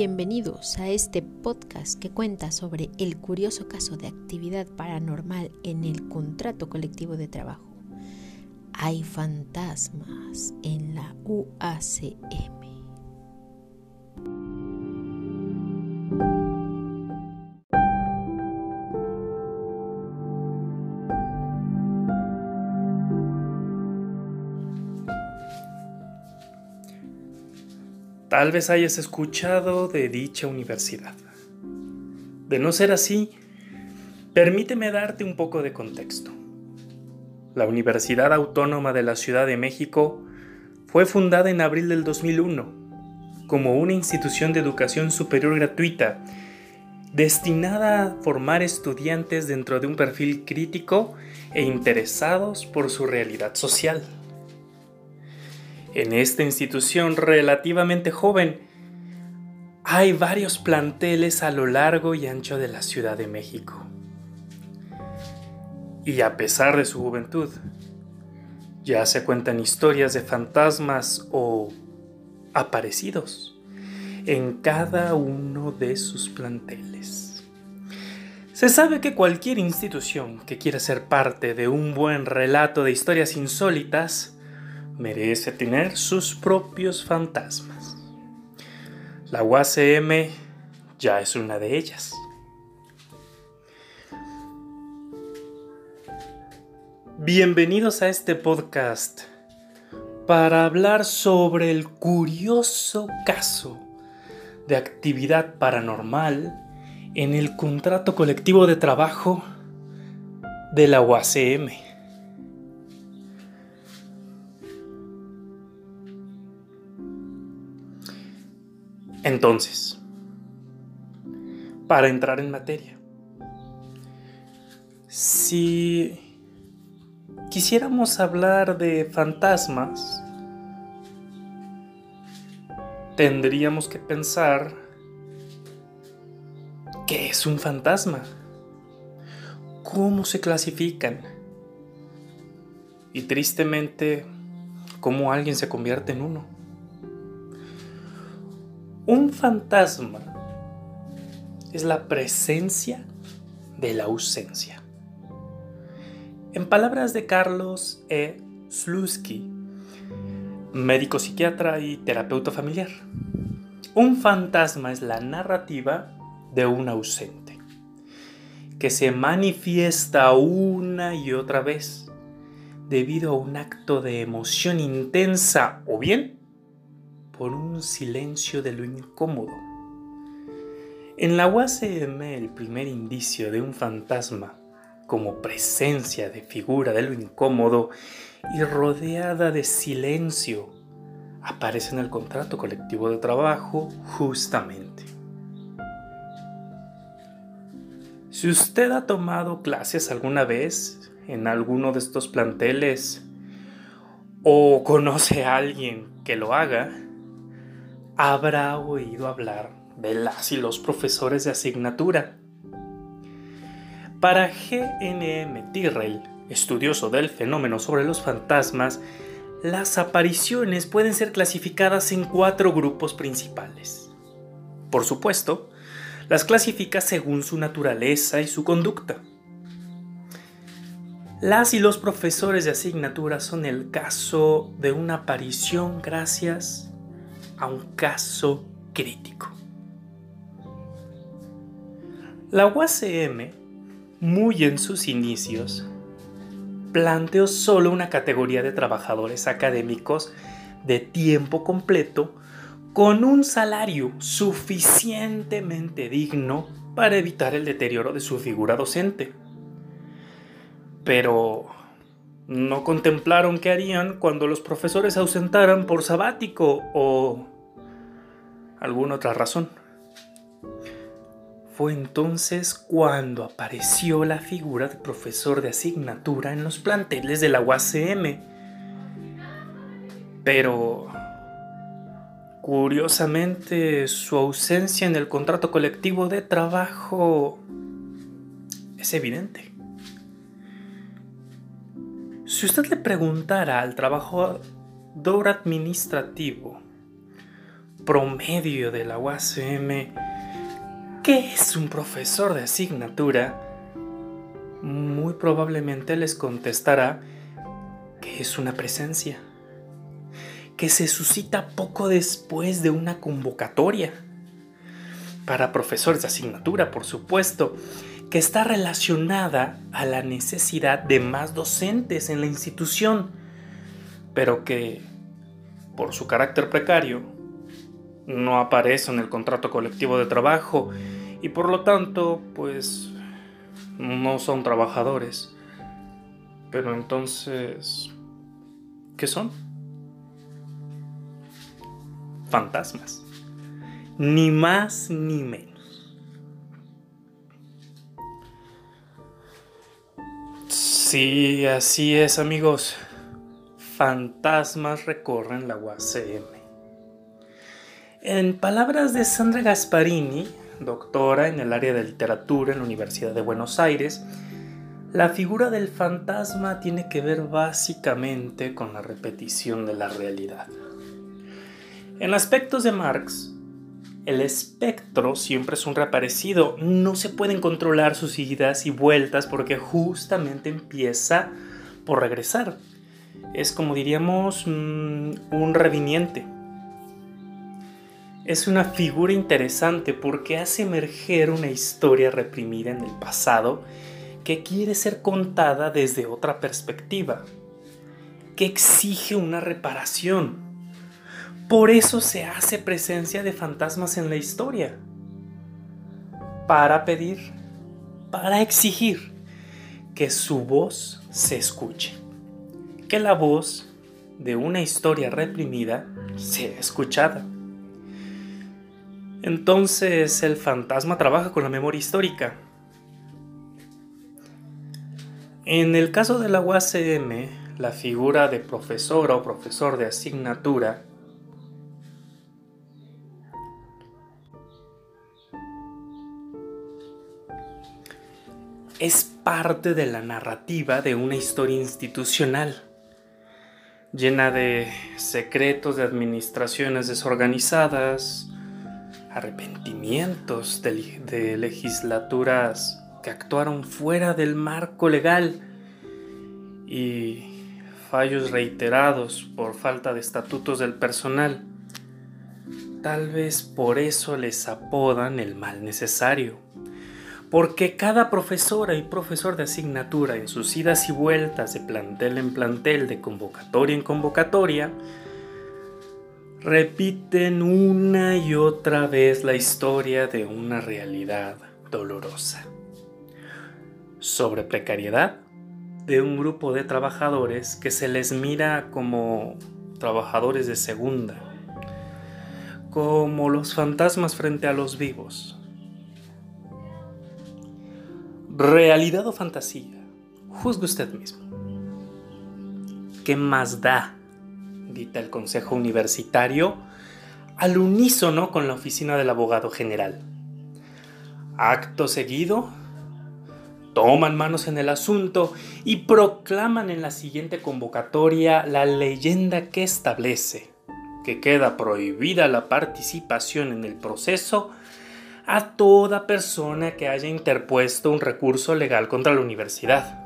Bienvenidos a este podcast que cuenta sobre el curioso caso de actividad paranormal en el contrato colectivo de trabajo. Hay fantasmas en la UACM. Tal vez hayas escuchado de dicha universidad. De no ser así, permíteme darte un poco de contexto. La Universidad Autónoma de la Ciudad de México fue fundada en abril del 2001 como una institución de educación superior gratuita destinada a formar estudiantes dentro de un perfil crítico e interesados por su realidad social. En esta institución relativamente joven hay varios planteles a lo largo y ancho de la Ciudad de México. Y a pesar de su juventud, ya se cuentan historias de fantasmas o aparecidos en cada uno de sus planteles. Se sabe que cualquier institución que quiera ser parte de un buen relato de historias insólitas merece tener sus propios fantasmas. La UACM ya es una de ellas. Bienvenidos a este podcast para hablar sobre el curioso caso de actividad paranormal en el contrato colectivo de trabajo de la UACM. Entonces, para entrar en materia, si quisiéramos hablar de fantasmas, tendríamos que pensar qué es un fantasma, cómo se clasifican y tristemente cómo alguien se convierte en uno. Un fantasma es la presencia de la ausencia. En palabras de Carlos E. Slusky, médico psiquiatra y terapeuta familiar, un fantasma es la narrativa de un ausente, que se manifiesta una y otra vez debido a un acto de emoción intensa o bien por un silencio de lo incómodo. En la UACM el primer indicio de un fantasma como presencia de figura de lo incómodo y rodeada de silencio aparece en el contrato colectivo de trabajo justamente. Si usted ha tomado clases alguna vez en alguno de estos planteles o conoce a alguien que lo haga, habrá oído hablar de las y los profesores de asignatura. Para GNM Tyrrell, estudioso del fenómeno sobre los fantasmas, las apariciones pueden ser clasificadas en cuatro grupos principales. Por supuesto, las clasifica según su naturaleza y su conducta. Las y los profesores de asignatura son el caso de una aparición gracias a un caso crítico. La UACM, muy en sus inicios, planteó solo una categoría de trabajadores académicos de tiempo completo con un salario suficientemente digno para evitar el deterioro de su figura docente. Pero no contemplaron qué harían cuando los profesores ausentaran por sabático o alguna otra razón. Fue entonces cuando apareció la figura de profesor de asignatura en los planteles de la UACM. Pero, curiosamente, su ausencia en el contrato colectivo de trabajo es evidente. Si usted le preguntara al trabajador administrativo promedio de la UACM qué es un profesor de asignatura, muy probablemente les contestará que es una presencia, que se suscita poco después de una convocatoria. Para profesores de asignatura, por supuesto, que está relacionada a la necesidad de más docentes en la institución, pero que, por su carácter precario, no aparece en el contrato colectivo de trabajo y por lo tanto, pues, no son trabajadores. Pero entonces, ¿qué son? Fantasmas. Ni más ni menos. Sí, así es amigos. Fantasmas recorren la UACM. En palabras de Sandra Gasparini, doctora en el área de literatura en la Universidad de Buenos Aires, la figura del fantasma tiene que ver básicamente con la repetición de la realidad. En aspectos de Marx, el espectro siempre es un reaparecido, no se pueden controlar sus idas y vueltas porque justamente empieza por regresar. Es como diríamos mm, un reviniente. Es una figura interesante porque hace emerger una historia reprimida en el pasado que quiere ser contada desde otra perspectiva, que exige una reparación por eso se hace presencia de fantasmas en la historia. Para pedir, para exigir que su voz se escuche. Que la voz de una historia reprimida sea escuchada. Entonces el fantasma trabaja con la memoria histórica. En el caso de la UACM, la figura de profesora o profesor de asignatura es parte de la narrativa de una historia institucional, llena de secretos de administraciones desorganizadas, arrepentimientos de, legislaturas que actuaron fuera del marco legal y fallos reiterados por falta de estatutos del personal. Tal vez por eso les apodan el mal necesario porque cada profesora y profesor de asignatura en sus idas y vueltas de plantel en plantel, de convocatoria en convocatoria, repiten una y otra vez la historia de una realidad dolorosa. Sobre precariedad de un grupo de trabajadores que se les mira como trabajadores de segunda, como los fantasmas frente a los vivos, ¿Realidad o fantasía? Juzgue usted mismo. ¿Qué más da? Dita el Consejo Universitario al unísono con la oficina del abogado general. Acto seguido, toman manos en el asunto y proclaman en la siguiente convocatoria la leyenda que establece que queda prohibida la participación en el proceso a toda persona que haya interpuesto un recurso legal contra la universidad.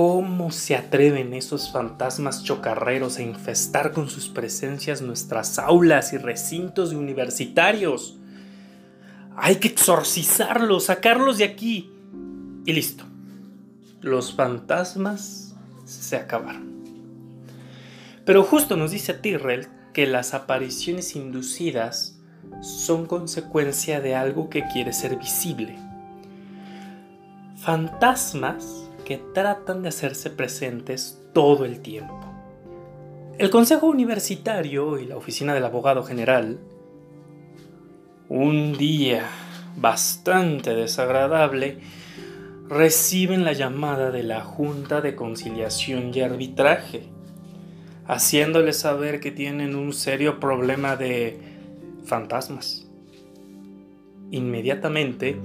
¿Cómo se atreven esos fantasmas chocarreros a infestar con sus presencias nuestras aulas y recintos de universitarios? Hay que exorcizarlos, sacarlos de aquí. Y listo. Los fantasmas se acabaron. Pero justo nos dice Tyrrell que las apariciones inducidas son consecuencia de algo que quiere ser visible. Fantasmas que tratan de hacerse presentes todo el tiempo. El Consejo Universitario y la Oficina del Abogado General, un día bastante desagradable, reciben la llamada de la Junta de Conciliación y Arbitraje, haciéndoles saber que tienen un serio problema de fantasmas. Inmediatamente,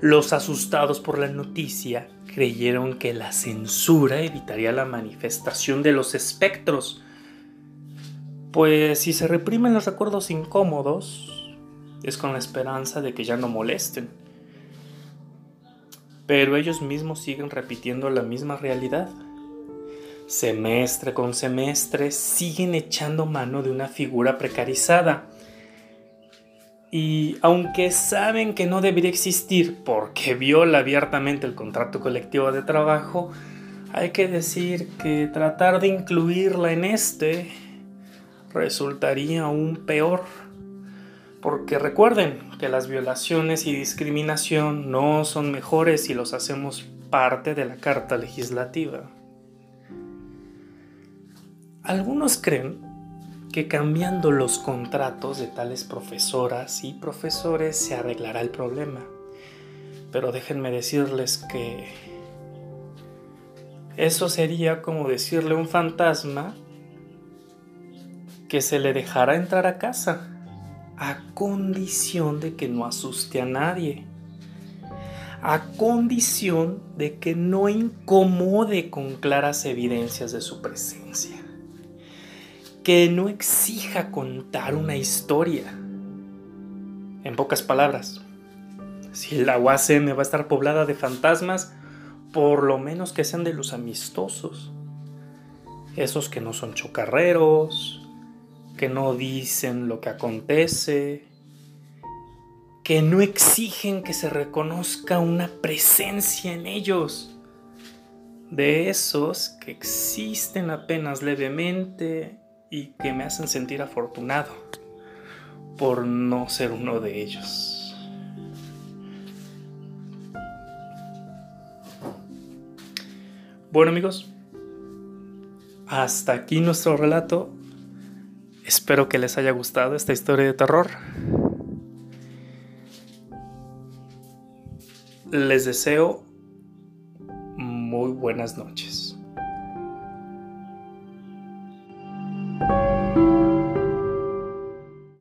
los asustados por la noticia creyeron que la censura evitaría la manifestación de los espectros. Pues si se reprimen los recuerdos incómodos, es con la esperanza de que ya no molesten. Pero ellos mismos siguen repitiendo la misma realidad. Semestre con semestre siguen echando mano de una figura precarizada. Y aunque saben que no debería existir porque viola abiertamente el contrato colectivo de trabajo, hay que decir que tratar de incluirla en este resultaría aún peor. Porque recuerden que las violaciones y discriminación no son mejores si los hacemos parte de la Carta Legislativa. Algunos creen que cambiando los contratos de tales profesoras y profesores se arreglará el problema. Pero déjenme decirles que eso sería como decirle a un fantasma que se le dejará entrar a casa, a condición de que no asuste a nadie, a condición de que no incomode con claras evidencias de su presencia, que no exija contar una historia. En pocas palabras, si la UACM va a estar poblada de fantasmas, por lo menos que sean de los amistosos, esos que no son chocarreros, que no dicen lo que acontece, que no exigen que se reconozca una presencia en ellos, de esos que existen apenas levemente y que me hacen sentir afortunado por no ser uno de ellos. Bueno amigos, hasta aquí nuestro relato Espero que les haya gustado esta historia de terror. Les deseo muy buenas noches.